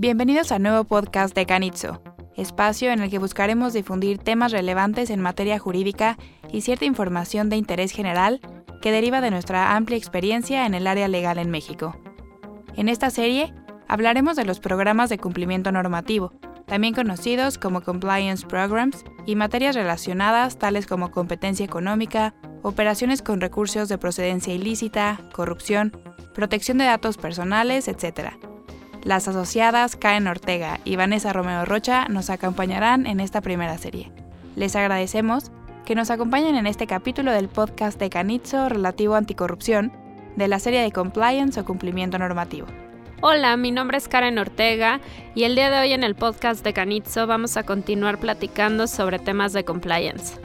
Bienvenidos al nuevo podcast de Canitzo, espacio en el que buscaremos difundir temas relevantes en materia jurídica y cierta información de interés general que deriva de nuestra amplia experiencia en el área legal en México. En esta serie hablaremos de los programas de cumplimiento normativo, también conocidos como Compliance Programs, y materias relacionadas tales como competencia económica, operaciones con recursos de procedencia ilícita, corrupción, protección de datos personales, etc. Las asociadas Karen Ortega y Vanessa Romeo Rocha nos acompañarán en esta primera serie. Les agradecemos que nos acompañen en este capítulo del podcast de Canitzo relativo a anticorrupción de la serie de Compliance o Cumplimiento Normativo. Hola, mi nombre es Karen Ortega y el día de hoy en el podcast de Canitzo vamos a continuar platicando sobre temas de compliance.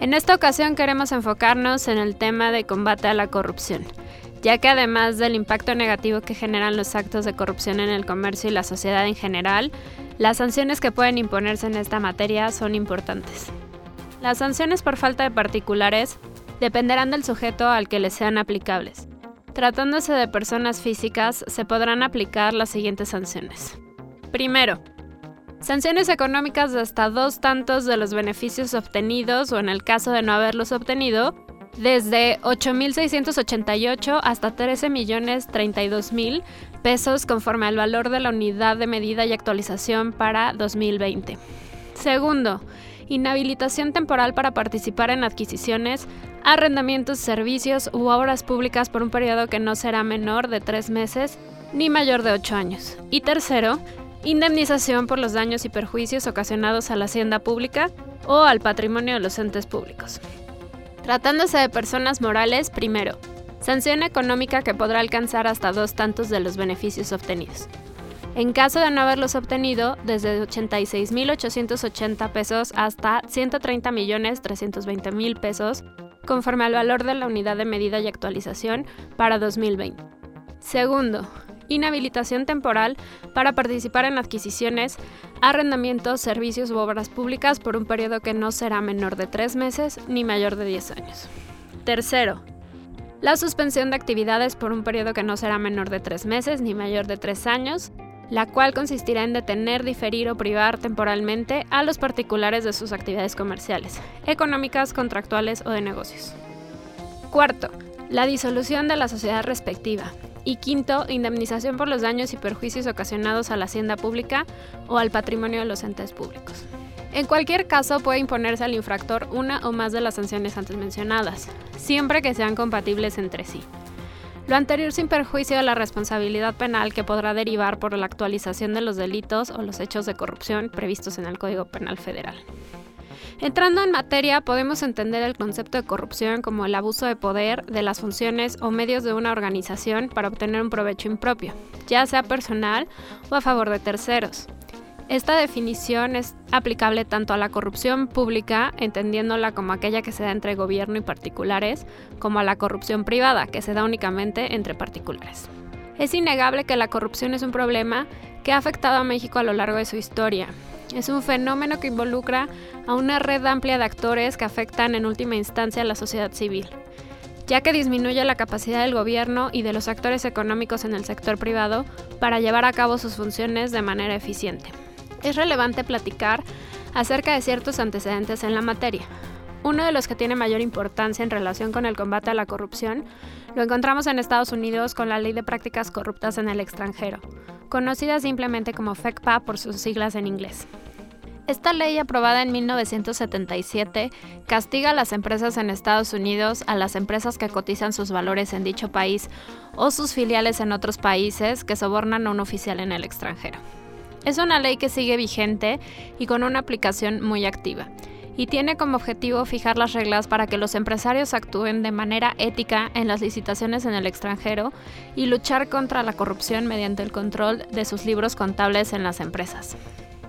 En esta ocasión queremos enfocarnos en el tema de combate a la corrupción, ya que además del impacto negativo que generan los actos de corrupción en el comercio y la sociedad en general, las sanciones que pueden imponerse en esta materia son importantes. Las sanciones por falta de particulares dependerán del sujeto al que les sean aplicables. Tratándose de personas físicas, se podrán aplicar las siguientes sanciones. Primero, sanciones económicas de hasta dos tantos de los beneficios obtenidos o en el caso de no haberlos obtenido, desde 8.688 hasta 13.032.000 pesos conforme al valor de la unidad de medida y actualización para 2020. Segundo, inhabilitación temporal para participar en adquisiciones, arrendamientos, servicios u obras públicas por un periodo que no será menor de tres meses ni mayor de ocho años. Y tercero, indemnización por los daños y perjuicios ocasionados a la hacienda pública o al patrimonio de los entes públicos. Tratándose de personas morales, primero, sanción económica que podrá alcanzar hasta dos tantos de los beneficios obtenidos. En caso de no haberlos obtenido, desde 86.880 pesos hasta 130.320.000 pesos, conforme al valor de la unidad de medida y actualización para 2020. Segundo, inhabilitación temporal para participar en adquisiciones, arrendamientos, servicios u obras públicas por un periodo que no será menor de tres meses ni mayor de 10 años. Tercero, la suspensión de actividades por un periodo que no será menor de tres meses ni mayor de tres años, la cual consistirá en detener, diferir o privar temporalmente a los particulares de sus actividades comerciales, económicas, contractuales o de negocios. Cuarto, la disolución de la sociedad respectiva. Y quinto, indemnización por los daños y perjuicios ocasionados a la hacienda pública o al patrimonio de los entes públicos. En cualquier caso puede imponerse al infractor una o más de las sanciones antes mencionadas, siempre que sean compatibles entre sí. Lo anterior sin perjuicio de la responsabilidad penal que podrá derivar por la actualización de los delitos o los hechos de corrupción previstos en el Código Penal Federal. Entrando en materia, podemos entender el concepto de corrupción como el abuso de poder, de las funciones o medios de una organización para obtener un provecho impropio, ya sea personal o a favor de terceros. Esta definición es aplicable tanto a la corrupción pública, entendiéndola como aquella que se da entre gobierno y particulares, como a la corrupción privada, que se da únicamente entre particulares. Es innegable que la corrupción es un problema que ha afectado a México a lo largo de su historia. Es un fenómeno que involucra a una red amplia de actores que afectan en última instancia a la sociedad civil, ya que disminuye la capacidad del gobierno y de los actores económicos en el sector privado para llevar a cabo sus funciones de manera eficiente es relevante platicar acerca de ciertos antecedentes en la materia. Uno de los que tiene mayor importancia en relación con el combate a la corrupción lo encontramos en Estados Unidos con la Ley de Prácticas Corruptas en el extranjero, conocida simplemente como FECPA por sus siglas en inglés. Esta ley, aprobada en 1977, castiga a las empresas en Estados Unidos, a las empresas que cotizan sus valores en dicho país o sus filiales en otros países que sobornan a un oficial en el extranjero. Es una ley que sigue vigente y con una aplicación muy activa y tiene como objetivo fijar las reglas para que los empresarios actúen de manera ética en las licitaciones en el extranjero y luchar contra la corrupción mediante el control de sus libros contables en las empresas.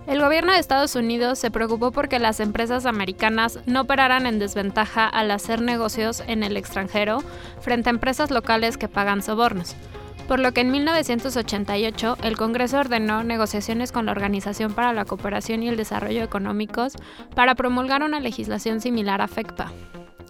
El gobierno de Estados Unidos se preocupó porque las empresas americanas no operaran en desventaja al hacer negocios en el extranjero frente a empresas locales que pagan sobornos por lo que en 1988 el Congreso ordenó negociaciones con la Organización para la Cooperación y el Desarrollo Económicos para promulgar una legislación similar a FECPA.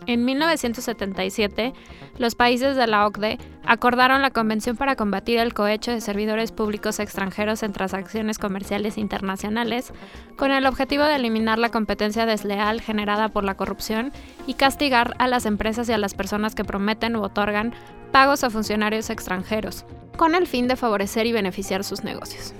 En 1977, los países de la OCDE acordaron la Convención para combatir el cohecho de servidores públicos extranjeros en transacciones comerciales internacionales, con el objetivo de eliminar la competencia desleal generada por la corrupción y castigar a las empresas y a las personas que prometen u otorgan pagos a funcionarios extranjeros, con el fin de favorecer y beneficiar sus negocios.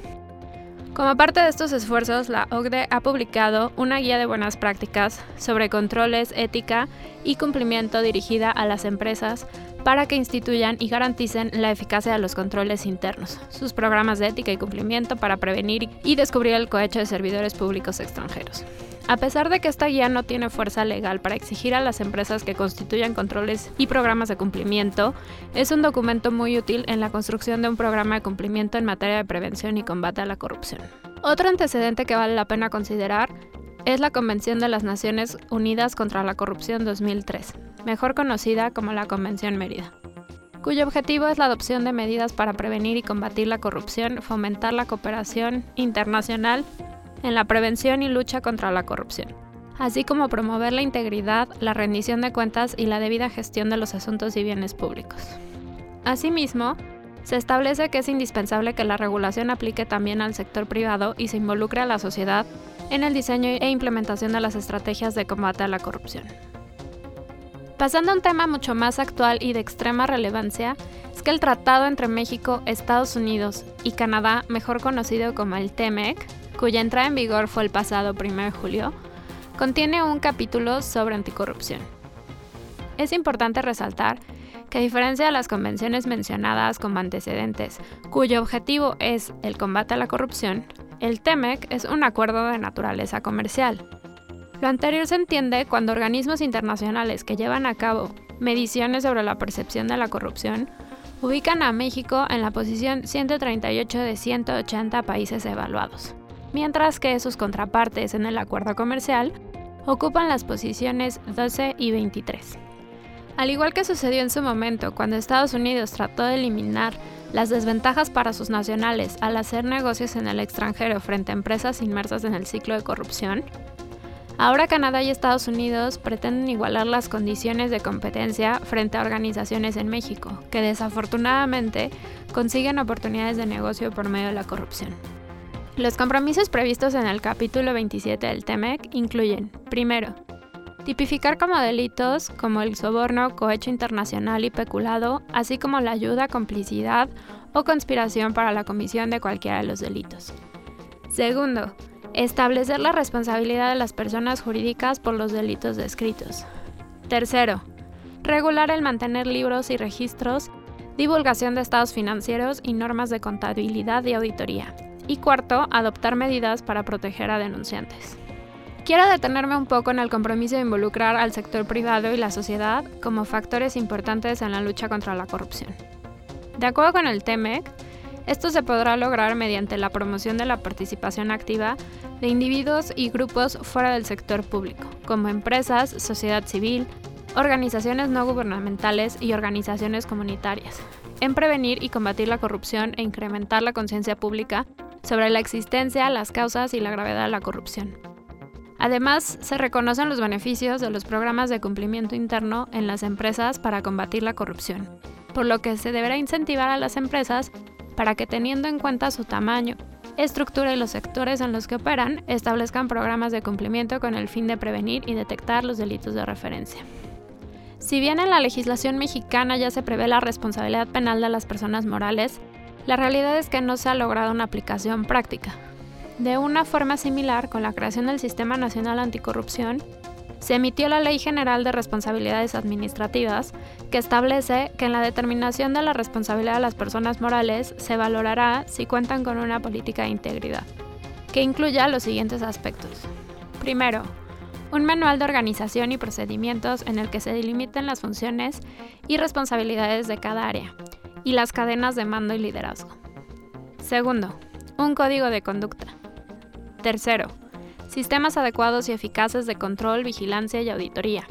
Como parte de estos esfuerzos, la OCDE ha publicado una guía de buenas prácticas sobre controles, ética y cumplimiento dirigida a las empresas para que instituyan y garanticen la eficacia de los controles internos, sus programas de ética y cumplimiento para prevenir y descubrir el cohecho de servidores públicos extranjeros. A pesar de que esta guía no tiene fuerza legal para exigir a las empresas que constituyan controles y programas de cumplimiento, es un documento muy útil en la construcción de un programa de cumplimiento en materia de prevención y combate a la corrupción. Otro antecedente que vale la pena considerar es la Convención de las Naciones Unidas contra la Corrupción 2003, mejor conocida como la Convención Mérida cuyo objetivo es la adopción de medidas para prevenir y combatir la corrupción, fomentar la cooperación internacional en la prevención y lucha contra la corrupción, así como promover la integridad, la rendición de cuentas y la debida gestión de los asuntos y bienes públicos. Asimismo, se establece que es indispensable que la regulación aplique también al sector privado y se involucre a la sociedad en el diseño e implementación de las estrategias de combate a la corrupción. Pasando a un tema mucho más actual y de extrema relevancia, es que el tratado entre México, Estados Unidos y Canadá, mejor conocido como el TEMEC, cuya entrada en vigor fue el pasado 1 de julio, contiene un capítulo sobre anticorrupción. Es importante resaltar que a diferencia de las convenciones mencionadas como antecedentes, cuyo objetivo es el combate a la corrupción, el TEMEC es un acuerdo de naturaleza comercial. Lo anterior se entiende cuando organismos internacionales que llevan a cabo mediciones sobre la percepción de la corrupción ubican a México en la posición 138 de 180 países evaluados mientras que sus contrapartes en el acuerdo comercial ocupan las posiciones 12 y 23. Al igual que sucedió en su momento cuando Estados Unidos trató de eliminar las desventajas para sus nacionales al hacer negocios en el extranjero frente a empresas inmersas en el ciclo de corrupción, ahora Canadá y Estados Unidos pretenden igualar las condiciones de competencia frente a organizaciones en México, que desafortunadamente consiguen oportunidades de negocio por medio de la corrupción. Los compromisos previstos en el capítulo 27 del TEMEC incluyen, primero, tipificar como delitos como el soborno, cohecho internacional y peculado, así como la ayuda, complicidad o conspiración para la comisión de cualquiera de los delitos. Segundo, establecer la responsabilidad de las personas jurídicas por los delitos descritos. Tercero, regular el mantener libros y registros, divulgación de estados financieros y normas de contabilidad y auditoría. Y cuarto, adoptar medidas para proteger a denunciantes. Quiero detenerme un poco en el compromiso de involucrar al sector privado y la sociedad como factores importantes en la lucha contra la corrupción. De acuerdo con el TEMEC, esto se podrá lograr mediante la promoción de la participación activa de individuos y grupos fuera del sector público, como empresas, sociedad civil, organizaciones no gubernamentales y organizaciones comunitarias, en prevenir y combatir la corrupción e incrementar la conciencia pública sobre la existencia, las causas y la gravedad de la corrupción. Además, se reconocen los beneficios de los programas de cumplimiento interno en las empresas para combatir la corrupción, por lo que se deberá incentivar a las empresas para que teniendo en cuenta su tamaño, estructura y los sectores en los que operan, establezcan programas de cumplimiento con el fin de prevenir y detectar los delitos de referencia. Si bien en la legislación mexicana ya se prevé la responsabilidad penal de las personas morales, la realidad es que no se ha logrado una aplicación práctica. De una forma similar, con la creación del Sistema Nacional Anticorrupción, se emitió la Ley General de Responsabilidades Administrativas, que establece que en la determinación de la responsabilidad de las personas morales se valorará si cuentan con una política de integridad, que incluya los siguientes aspectos. Primero, un manual de organización y procedimientos en el que se delimiten las funciones y responsabilidades de cada área, y las cadenas de mando y liderazgo. Segundo, un código de conducta. Tercero, sistemas adecuados y eficaces de control, vigilancia y auditoría.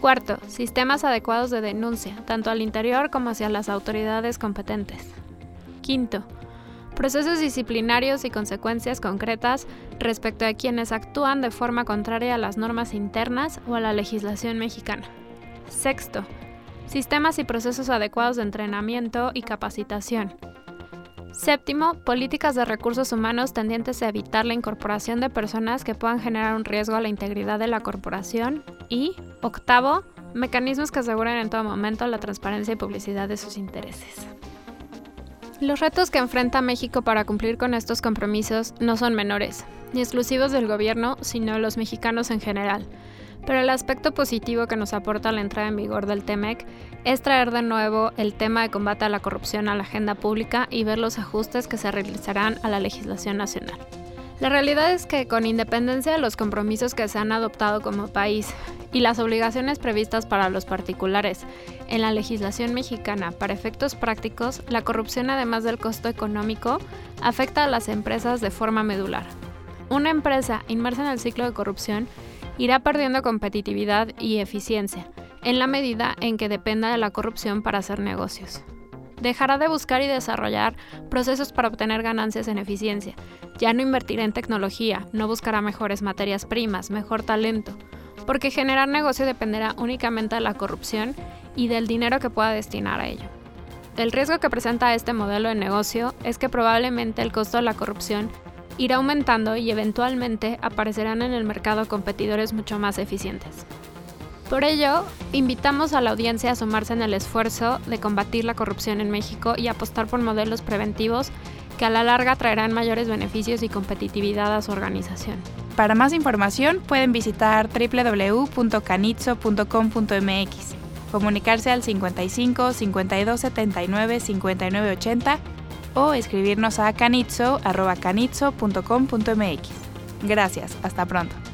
Cuarto, sistemas adecuados de denuncia, tanto al interior como hacia las autoridades competentes. Quinto, procesos disciplinarios y consecuencias concretas respecto a quienes actúan de forma contraria a las normas internas o a la legislación mexicana. Sexto, sistemas y procesos adecuados de entrenamiento y capacitación. Séptimo, políticas de recursos humanos tendientes a evitar la incorporación de personas que puedan generar un riesgo a la integridad de la corporación. Y octavo, mecanismos que aseguren en todo momento la transparencia y publicidad de sus intereses. Los retos que enfrenta México para cumplir con estos compromisos no son menores, ni exclusivos del gobierno, sino de los mexicanos en general. Pero el aspecto positivo que nos aporta la entrada en vigor del TEMEC es traer de nuevo el tema de combate a la corrupción a la agenda pública y ver los ajustes que se realizarán a la legislación nacional. La realidad es que con independencia de los compromisos que se han adoptado como país y las obligaciones previstas para los particulares en la legislación mexicana para efectos prácticos, la corrupción además del costo económico afecta a las empresas de forma medular. Una empresa inmersa en el ciclo de corrupción irá perdiendo competitividad y eficiencia en la medida en que dependa de la corrupción para hacer negocios dejará de buscar y desarrollar procesos para obtener ganancias en eficiencia. Ya no invertirá en tecnología, no buscará mejores materias primas, mejor talento, porque generar negocio dependerá únicamente de la corrupción y del dinero que pueda destinar a ello. El riesgo que presenta este modelo de negocio es que probablemente el costo de la corrupción irá aumentando y eventualmente aparecerán en el mercado competidores mucho más eficientes. Por ello, invitamos a la audiencia a sumarse en el esfuerzo de combatir la corrupción en México y apostar por modelos preventivos que a la larga traerán mayores beneficios y competitividad a su organización. Para más información pueden visitar www.canitzo.com.mx, comunicarse al 55 52 79 59 80 o escribirnos a canitzo.com.mx. Gracias, hasta pronto.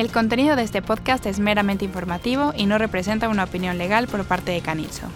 El contenido de este podcast es meramente informativo y no representa una opinión legal por parte de Canitzo.